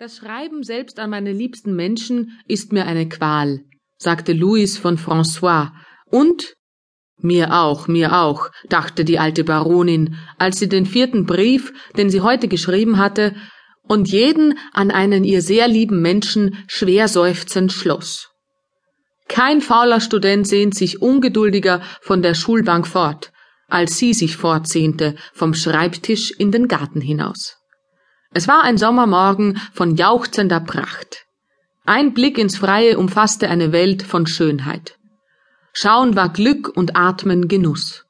Das Schreiben selbst an meine liebsten Menschen ist mir eine Qual, sagte Louis von François, und mir auch, mir auch, dachte die alte Baronin, als sie den vierten Brief, den sie heute geschrieben hatte, und jeden an einen ihr sehr lieben Menschen schwer seufzend schloss. Kein fauler Student sehnt sich ungeduldiger von der Schulbank fort, als sie sich fortsehnte vom Schreibtisch in den Garten hinaus. Es war ein Sommermorgen von jauchzender Pracht. Ein Blick ins Freie umfasste eine Welt von Schönheit. Schauen war Glück und Atmen Genuss.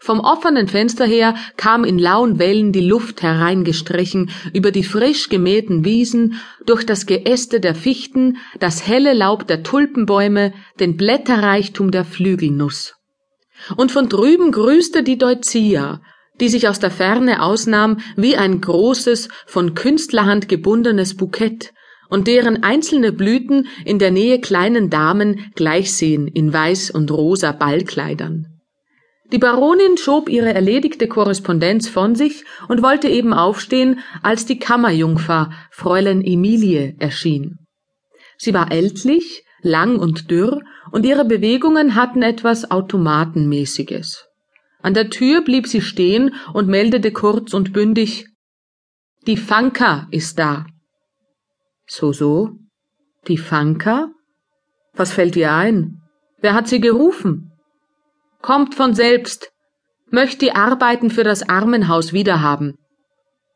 Vom offenen Fenster her kam in lauen Wellen die Luft hereingestrichen über die frisch gemähten Wiesen, durch das Geäste der Fichten, das helle Laub der Tulpenbäume, den Blätterreichtum der Flügelnuss. Und von drüben grüßte die Deutzia, die sich aus der Ferne ausnahm wie ein großes, von Künstlerhand gebundenes Bukett und deren einzelne Blüten in der Nähe kleinen Damen gleichsehen in weiß und rosa Ballkleidern. Die Baronin schob ihre erledigte Korrespondenz von sich und wollte eben aufstehen, als die Kammerjungfer Fräulein Emilie erschien. Sie war ältlich, lang und dürr, und ihre Bewegungen hatten etwas Automatenmäßiges. An der Tür blieb sie stehen und meldete kurz und bündig Die Fanka ist da. So, so? Die Fanka? Was fällt dir ein? Wer hat sie gerufen? Kommt von selbst. Möcht die Arbeiten für das Armenhaus wiederhaben.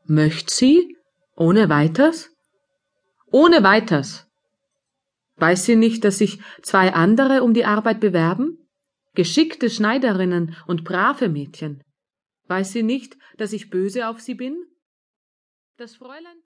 Möcht sie? Ohne weiters? Ohne weiters. Weiß sie nicht, dass sich zwei andere um die Arbeit bewerben? Geschickte Schneiderinnen und brave Mädchen. Weiß sie nicht, dass ich böse auf sie bin? Das Fräulein